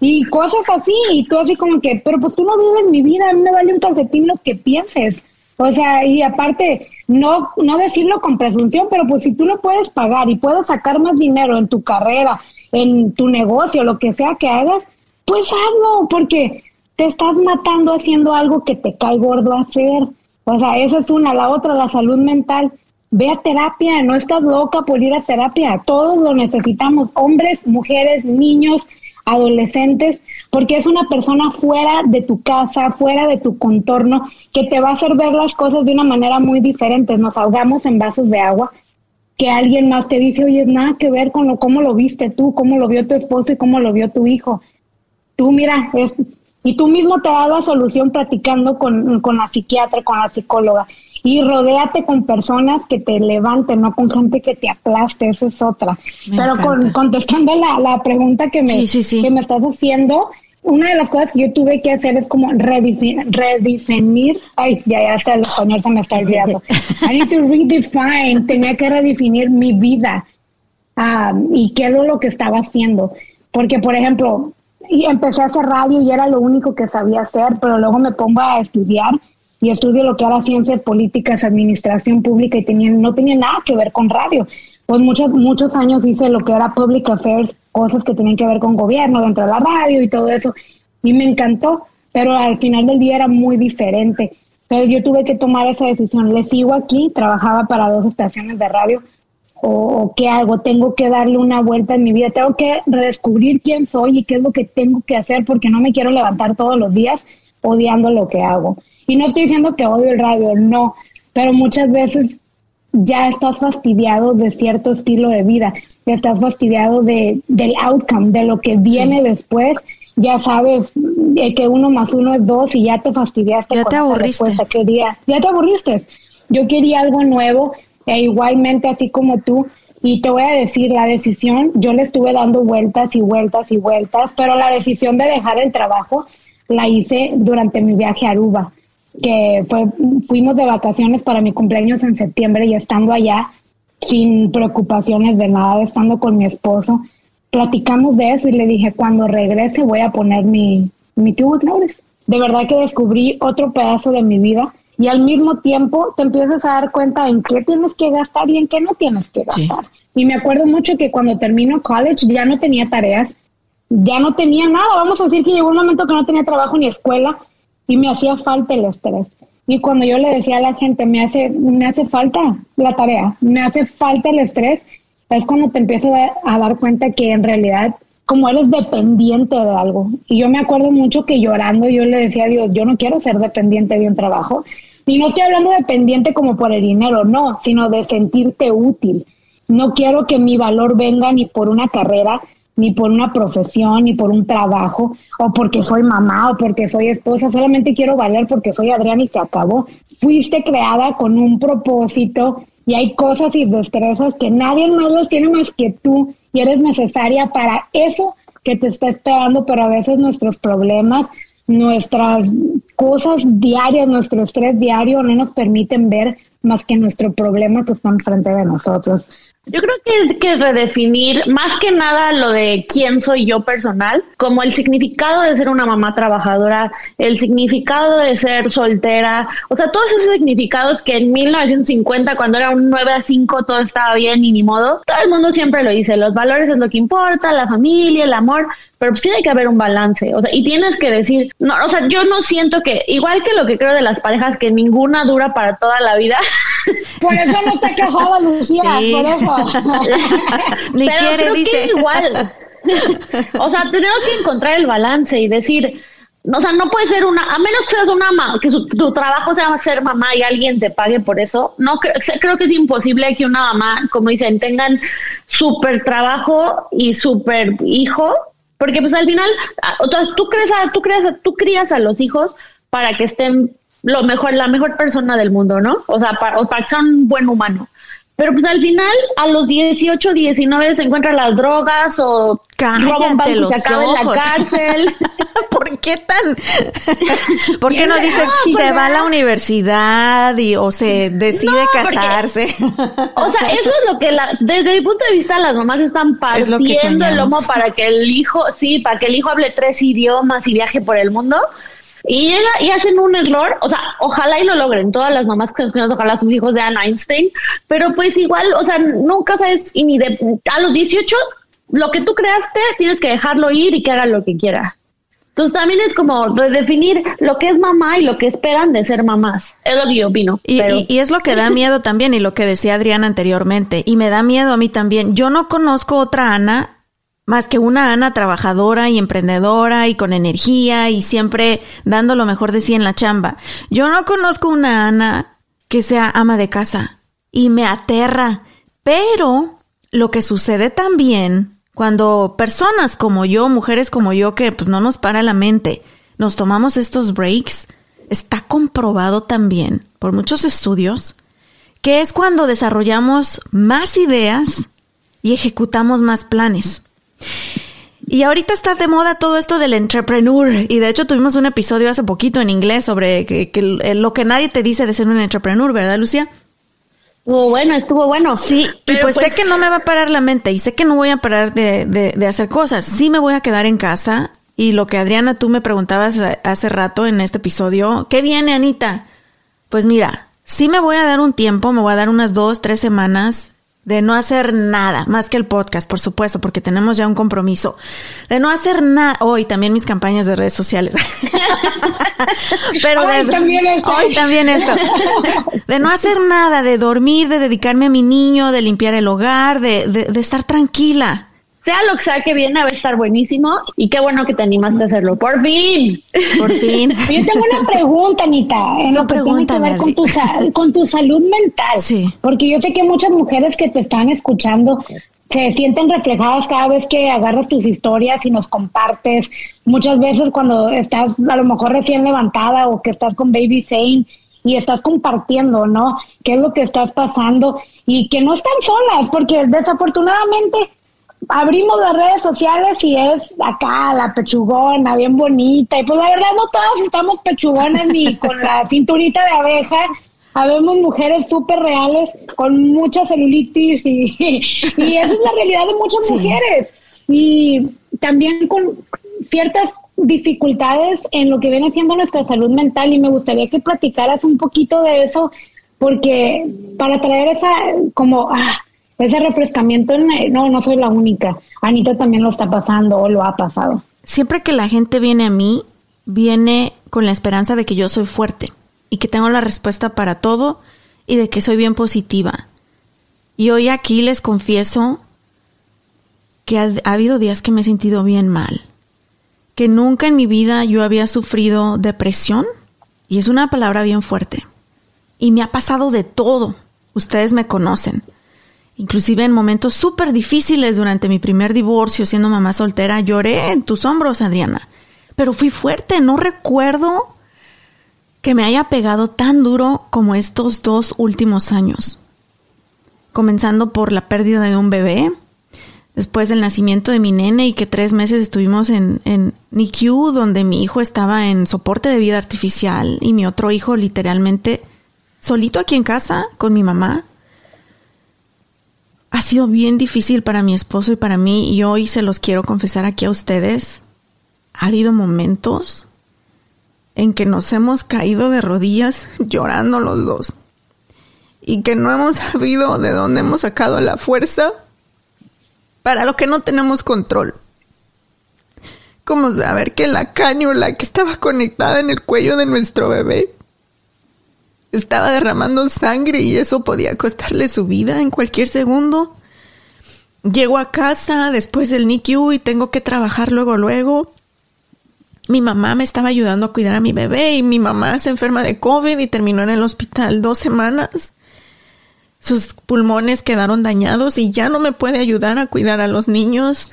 Y cosas así, y tú así como que, pero pues tú no vives mi vida, a mí me vale un calcetín lo que pienses. O sea, y aparte, no, no decirlo con presunción, pero pues si tú lo puedes pagar y puedes sacar más dinero en tu carrera, en tu negocio, lo que sea que hagas, pues hazlo, porque te estás matando haciendo algo que te cae gordo hacer. O sea, esa es una. La otra, la salud mental. Ve a terapia, no estás loca por ir a terapia. Todos lo necesitamos, hombres, mujeres, niños, adolescentes, porque es una persona fuera de tu casa, fuera de tu contorno, que te va a hacer ver las cosas de una manera muy diferente. Nos ahogamos en vasos de agua, que alguien más te dice, oye, nada que ver con lo, cómo lo viste tú, cómo lo vio tu esposo y cómo lo vio tu hijo. Tú, mira, es, y tú mismo te das la solución platicando con, con la psiquiatra, con la psicóloga. Y rodéate con personas que te levanten, no con gente que te aplaste, eso es otra. Pero con, contestando la, la pregunta que me, que me estás haciendo, una de las cosas que yo tuve que hacer es como redefinir, ay, ya, ya sé, el español se me está olvidando. I need to redefine, tenía que redefinir mi vida um, y qué era lo que estaba haciendo. Porque, por ejemplo, y empecé a hacer radio y era lo único que sabía hacer, pero luego me pongo a estudiar y estudio lo que era ciencias políticas, administración pública y tenía, no tenía nada que ver con radio. Pues muchos, muchos años hice lo que era public affairs, cosas que tenían que ver con gobierno dentro de la radio y todo eso. Y me encantó, pero al final del día era muy diferente. Entonces yo tuve que tomar esa decisión. Le sigo aquí, trabajaba para dos estaciones de radio o, qué hago, tengo que darle una vuelta en mi vida, tengo que redescubrir quién soy y qué es lo que tengo que hacer porque no me quiero levantar todos los días odiando lo que hago. Y no estoy diciendo que odio el radio, no, pero muchas veces ya estás fastidiado de cierto estilo de vida, ya estás fastidiado de, del outcome, de lo que viene después, ya sabes eh, que uno más uno es dos y ya te fastidiaste. Ya te aburriste. Quería, ya te aburriste. Yo quería algo nuevo, e igualmente así como tú. Y te voy a decir, la decisión, yo le estuve dando vueltas y vueltas y vueltas, pero la decisión de dejar el trabajo la hice durante mi viaje a Aruba, que fue, fuimos de vacaciones para mi cumpleaños en septiembre y estando allá, sin preocupaciones de nada, estando con mi esposo, platicamos de eso y le dije, cuando regrese voy a poner mi, mi tubo De verdad que descubrí otro pedazo de mi vida y al mismo tiempo te empiezas a dar cuenta en qué tienes que gastar y en qué no tienes que gastar. Y me acuerdo mucho que cuando termino college ya no tenía tareas, ya no tenía nada. Vamos a decir que llegó un momento que no tenía trabajo ni escuela y me hacía falta el estrés. Y cuando yo le decía a la gente, me hace, me hace falta la tarea, me hace falta el estrés, es cuando te empiezas a, a dar cuenta que en realidad como eres dependiente de algo. Y yo me acuerdo mucho que llorando yo le decía a Dios, yo no quiero ser dependiente de un trabajo. Y no estoy hablando de pendiente como por el dinero, no, sino de sentirte útil. No quiero que mi valor venga ni por una carrera, ni por una profesión, ni por un trabajo, o porque soy mamá, o porque soy esposa. Solamente quiero valer porque soy Adrián y se acabó. Fuiste creada con un propósito y hay cosas y destrezas que nadie más los tiene más que tú y eres necesaria para eso que te está esperando, pero a veces nuestros problemas, nuestras cosas diarias, nuestro estrés diario no nos permiten ver más que nuestro problema que está enfrente de nosotros. Yo creo que hay que redefinir más que nada lo de quién soy yo personal, como el significado de ser una mamá trabajadora, el significado de ser soltera, o sea, todos esos significados que en 1950, cuando era un 9 a 5, todo estaba bien y ni modo, todo el mundo siempre lo dice, los valores es lo que importa, la familia, el amor, pero pues tiene que haber un balance, o sea, y tienes que decir, no, o sea, yo no siento que, igual que lo que creo de las parejas, que ninguna dura para toda la vida. Por eso no está casada Lucía, por eso. Ni quiere, dice. igual. o sea, tenemos que encontrar el balance y decir, o sea, no puede ser una, a menos que seas una mamá, que tu trabajo sea ser mamá y alguien te pague por eso. No creo que es imposible que una mamá, como dicen, tengan súper trabajo y súper hijo, porque pues al final, tú crees a, tú creas, tú crías a los hijos para que estén lo mejor, la mejor persona del mundo, ¿no? O sea, para, para que sean un buen humano. Pero pues al final, a los 18, 19 se encuentran las drogas o Cállate los se acaba en la cárcel. ¿Por qué tan? ¿Por qué no dices se va a la universidad y o se decide casarse? o sea, eso es lo que la, desde mi punto de vista las mamás están partiendo el lomo para que el hijo, sí, para que el hijo hable tres idiomas y viaje por el mundo y llega y hacen un error, o sea, ojalá y lo logren, todas las mamás que nos conocen, ojalá sus hijos de Anne Einstein, pero pues igual, o sea, nunca sabes, y ni de, a los 18, lo que tú creaste, tienes que dejarlo ir y que haga lo que quiera. Entonces también es como redefinir lo que es mamá y lo que esperan de ser mamás. Es lo que yo opino. Y, y, es lo que da miedo también y lo que decía Adriana anteriormente. Y me da miedo a mí también. Yo no conozco otra Ana más que una Ana trabajadora y emprendedora y con energía y siempre dando lo mejor de sí en la chamba. Yo no conozco una Ana que sea ama de casa y me aterra. Pero lo que sucede también cuando personas como yo, mujeres como yo, que pues no nos para la mente, nos tomamos estos breaks, está comprobado también por muchos estudios que es cuando desarrollamos más ideas y ejecutamos más planes. Y ahorita está de moda todo esto del entrepreneur. Y de hecho tuvimos un episodio hace poquito en inglés sobre que, lo que nadie te dice de ser un entrepreneur, ¿verdad, Lucia? Estuvo bueno, estuvo bueno. Sí, y pues, sé pues que no me va a parar la mente y sé que no voy a parar de, de, hacer cosas. Sí me voy a quedar en casa. Y lo que Adriana, tú me preguntabas hace rato en este episodio, ¿qué viene, Anita? Pues mira, sí me voy a dar un tiempo, me voy a dar unas dos, tres semanas de no hacer nada, más que el podcast, por supuesto, porque tenemos ya un compromiso, de no hacer nada, hoy también mis campañas de redes sociales, pero hoy, también esto. hoy también esto, de no hacer nada, de dormir, de dedicarme a mi niño, de limpiar el hogar, de, de, de estar tranquila, sea lo que sea que viene, va a estar buenísimo y qué bueno que te animaste a hacerlo. Por fin. Por fin. Yo tengo una pregunta, Anita, en lo que tiene que ver con tu, con tu salud mental. Sí. Porque yo sé que muchas mujeres que te están escuchando se sienten reflejadas cada vez que agarras tus historias y nos compartes. Muchas veces cuando estás a lo mejor recién levantada o que estás con Baby Zane y estás compartiendo, ¿no? ¿Qué es lo que estás pasando? Y que no están solas, porque desafortunadamente abrimos las redes sociales y es acá la pechugona, bien bonita. Y pues la verdad no todas estamos pechugonas ni con la cinturita de abeja. Habemos mujeres súper reales con mucha celulitis y, y esa es la realidad de muchas mujeres. Y también con ciertas dificultades en lo que viene siendo nuestra salud mental y me gustaría que platicaras un poquito de eso porque para traer esa como ah, ese refrescamiento, no, no soy la única. Anita también lo está pasando o lo ha pasado. Siempre que la gente viene a mí, viene con la esperanza de que yo soy fuerte y que tengo la respuesta para todo y de que soy bien positiva. Y hoy aquí les confieso que ha, ha habido días que me he sentido bien mal, que nunca en mi vida yo había sufrido depresión, y es una palabra bien fuerte, y me ha pasado de todo, ustedes me conocen. Inclusive en momentos súper difíciles durante mi primer divorcio, siendo mamá soltera, lloré en tus hombros, Adriana. Pero fui fuerte, no recuerdo que me haya pegado tan duro como estos dos últimos años. Comenzando por la pérdida de un bebé, después del nacimiento de mi nene y que tres meses estuvimos en, en NICU, donde mi hijo estaba en soporte de vida artificial y mi otro hijo literalmente solito aquí en casa con mi mamá ha sido bien difícil para mi esposo y para mí y hoy se los quiero confesar aquí a ustedes. Ha habido momentos en que nos hemos caído de rodillas llorando los dos y que no hemos sabido de dónde hemos sacado la fuerza para lo que no tenemos control. Como saber que la cañula que estaba conectada en el cuello de nuestro bebé estaba derramando sangre y eso podía costarle su vida en cualquier segundo. Llego a casa después del NICU y tengo que trabajar luego, luego. Mi mamá me estaba ayudando a cuidar a mi bebé y mi mamá se enferma de COVID y terminó en el hospital dos semanas. Sus pulmones quedaron dañados y ya no me puede ayudar a cuidar a los niños.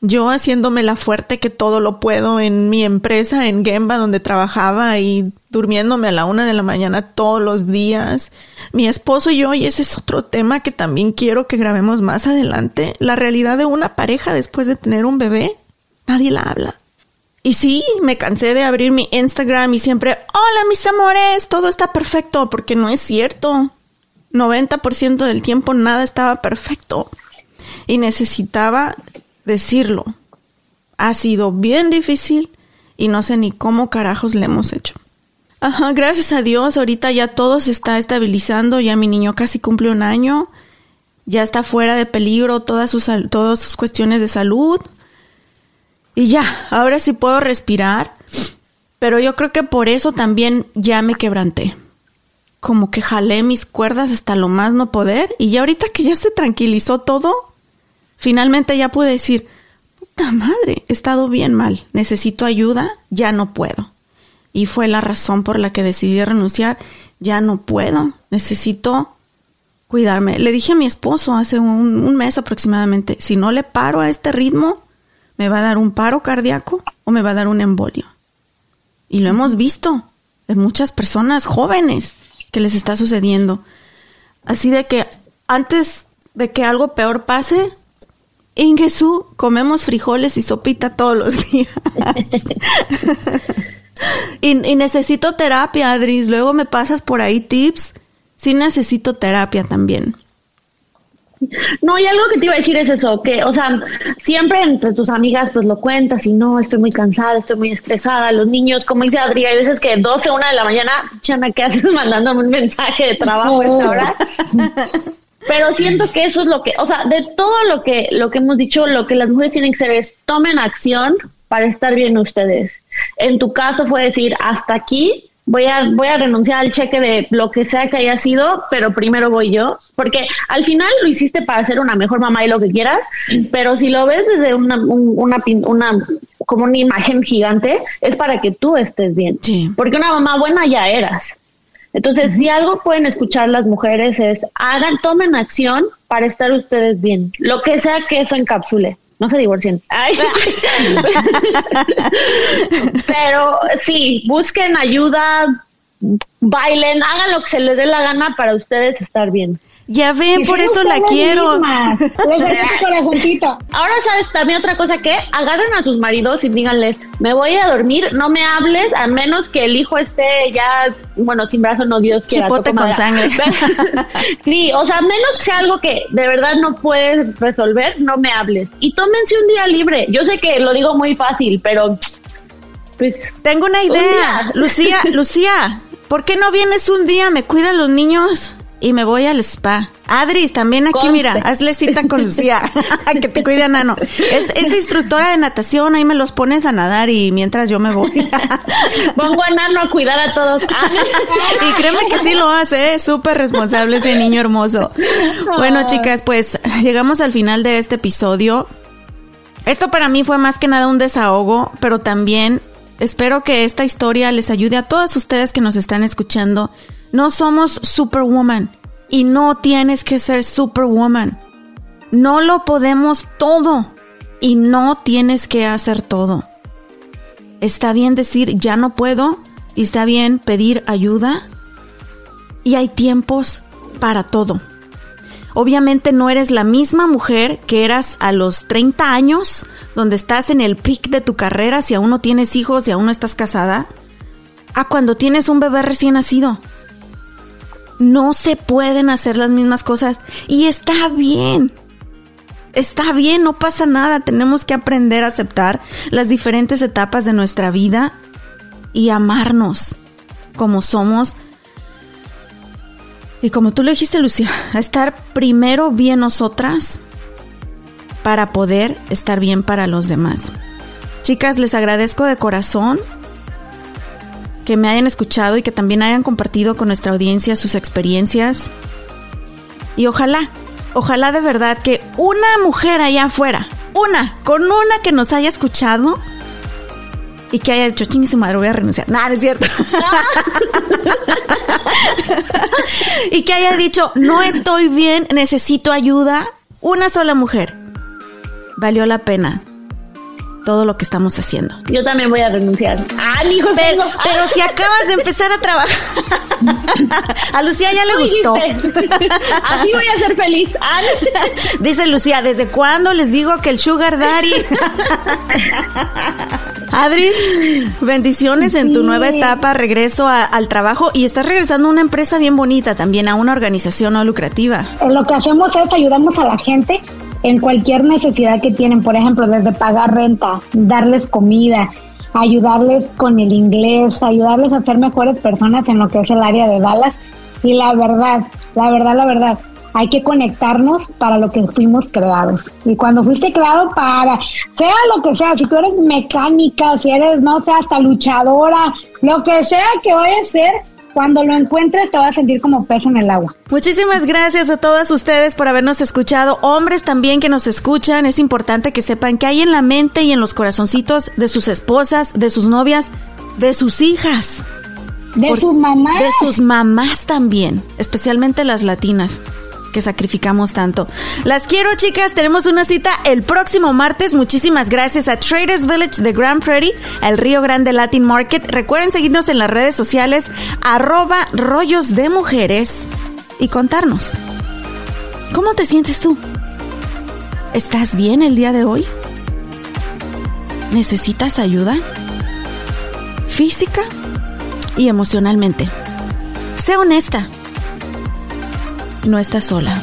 Yo haciéndome la fuerte que todo lo puedo en mi empresa en Gemba donde trabajaba y durmiéndome a la una de la mañana todos los días. Mi esposo y yo, y ese es otro tema que también quiero que grabemos más adelante, la realidad de una pareja después de tener un bebé. Nadie la habla. Y sí, me cansé de abrir mi Instagram y siempre, hola mis amores, todo está perfecto, porque no es cierto. 90% del tiempo nada estaba perfecto. Y necesitaba decirlo. Ha sido bien difícil y no sé ni cómo carajos le hemos hecho. Ajá, gracias a Dios, ahorita ya todo se está estabilizando, ya mi niño casi cumple un año, ya está fuera de peligro todas sus, todas sus cuestiones de salud. Y ya, ahora sí puedo respirar, pero yo creo que por eso también ya me quebranté como que jalé mis cuerdas hasta lo más no poder y ya ahorita que ya se tranquilizó todo, finalmente ya pude decir, puta madre, he estado bien mal, necesito ayuda, ya no puedo. Y fue la razón por la que decidí renunciar, ya no puedo, necesito cuidarme. Le dije a mi esposo hace un, un mes aproximadamente, si no le paro a este ritmo, me va a dar un paro cardíaco o me va a dar un embolio. Y lo hemos visto en muchas personas jóvenes que les está sucediendo. Así de que antes de que algo peor pase, en Jesús comemos frijoles y sopita todos los días. y, y, necesito terapia, Adris. Luego me pasas por ahí tips. Sí necesito terapia también. No, y algo que te iba a decir es eso, que, o sea, siempre entre tus amigas pues lo cuentas y no, estoy muy cansada, estoy muy estresada, los niños, como dice Adri, hay veces que 12, una de la mañana, Chana, ¿qué haces mandándome un mensaje de trabajo a esta hora? Pero siento que eso es lo que, o sea, de todo lo que, lo que hemos dicho, lo que las mujeres tienen que hacer es tomen acción para estar bien ustedes. En tu caso fue decir, hasta aquí, voy a, voy a renunciar al cheque de lo que sea que haya sido, pero primero voy yo, porque al final lo hiciste para ser una mejor mamá y lo que quieras, pero si lo ves desde una, una, una como una imagen gigante, es para que tú estés bien, porque una mamá buena ya eras. Entonces, si algo pueden escuchar las mujeres es, hagan, tomen acción para estar ustedes bien, lo que sea que eso encapsule no se divorcien. Pero sí, busquen ayuda, bailen, hagan lo que se les dé la gana para ustedes estar bien. Ya ven, por eso la quiero. Ahora sabes también otra cosa que agarren a sus maridos y díganles, me voy a dormir, no me hables a menos que el hijo esté ya, bueno, sin brazo, no Dios quiera. Chipote con sangre. sí, o sea, menos que sea algo que de verdad no puedes resolver, no me hables. Y tómense un día libre. Yo sé que lo digo muy fácil, pero pues... Tengo una idea. Lucía, Lucía, ¿por qué no vienes un día? ¿Me cuidan los niños? Y me voy al spa. Adris, también aquí, mira, hazle cita con Lucía, que te cuide a Nano. Es, instructora de natación, ahí me los pones a nadar y mientras yo me voy. Pongo a Nano a cuidar a todos. y créeme que sí lo hace, ¿eh? súper responsable ese niño hermoso. Bueno, chicas, pues llegamos al final de este episodio. Esto para mí fue más que nada un desahogo, pero también espero que esta historia les ayude a todas ustedes que nos están escuchando no somos superwoman y no tienes que ser superwoman. No lo podemos todo y no tienes que hacer todo. Está bien decir ya no puedo y está bien pedir ayuda y hay tiempos para todo. Obviamente no eres la misma mujer que eras a los 30 años, donde estás en el pic de tu carrera si aún no tienes hijos y aún no estás casada, a cuando tienes un bebé recién nacido no se pueden hacer las mismas cosas. Y está bien. Está bien, no pasa nada. Tenemos que aprender a aceptar las diferentes etapas de nuestra vida y amarnos como somos. Y como tú lo dijiste, Lucia, a estar primero bien nosotras para poder estar bien para los demás. Chicas, les agradezco de corazón que me hayan escuchado y que también hayan compartido con nuestra audiencia sus experiencias. Y ojalá ojalá de verdad que una mujer allá afuera, una, con una que nos haya escuchado y que haya dicho, ching su madre, voy a renunciar. Nada, es cierto. y que haya dicho, no estoy bien, necesito ayuda. Una sola mujer. Valió la pena todo lo que estamos haciendo. Yo también voy a renunciar. Ah, hijo, pero, pero si acabas de empezar a trabajar. a Lucía ya le gustó. Así voy a ser feliz. Ah, Dice Lucía, ¿desde cuándo les digo que el sugar daddy? Adris, bendiciones en tu nueva etapa, regreso al trabajo y estás regresando a una empresa bien bonita también, a una organización no lucrativa. Lo que hacemos es ayudamos a la gente en cualquier necesidad que tienen, por ejemplo, desde pagar renta, darles comida, ayudarles con el inglés, ayudarles a ser mejores personas en lo que es el área de Dallas. Y la verdad, la verdad, la verdad, hay que conectarnos para lo que fuimos creados. Y cuando fuiste creado para, sea lo que sea, si tú eres mecánica, si eres, no sé, hasta luchadora, lo que sea que vaya a ser, cuando lo encuentres te vas a sentir como pez en el agua. Muchísimas gracias a todas ustedes por habernos escuchado. Hombres también que nos escuchan, es importante que sepan que hay en la mente y en los corazoncitos de sus esposas, de sus novias, de sus hijas. De sus mamás. De sus mamás también, especialmente las latinas que sacrificamos tanto. Las quiero, chicas. Tenemos una cita el próximo martes. Muchísimas gracias a Traders Village de Grand Prairie, el Río Grande Latin Market. Recuerden seguirnos en las redes sociales, arroba rollos de mujeres y contarnos. ¿Cómo te sientes tú? ¿Estás bien el día de hoy? ¿Necesitas ayuda? Física y emocionalmente. Sé honesta no estás sola.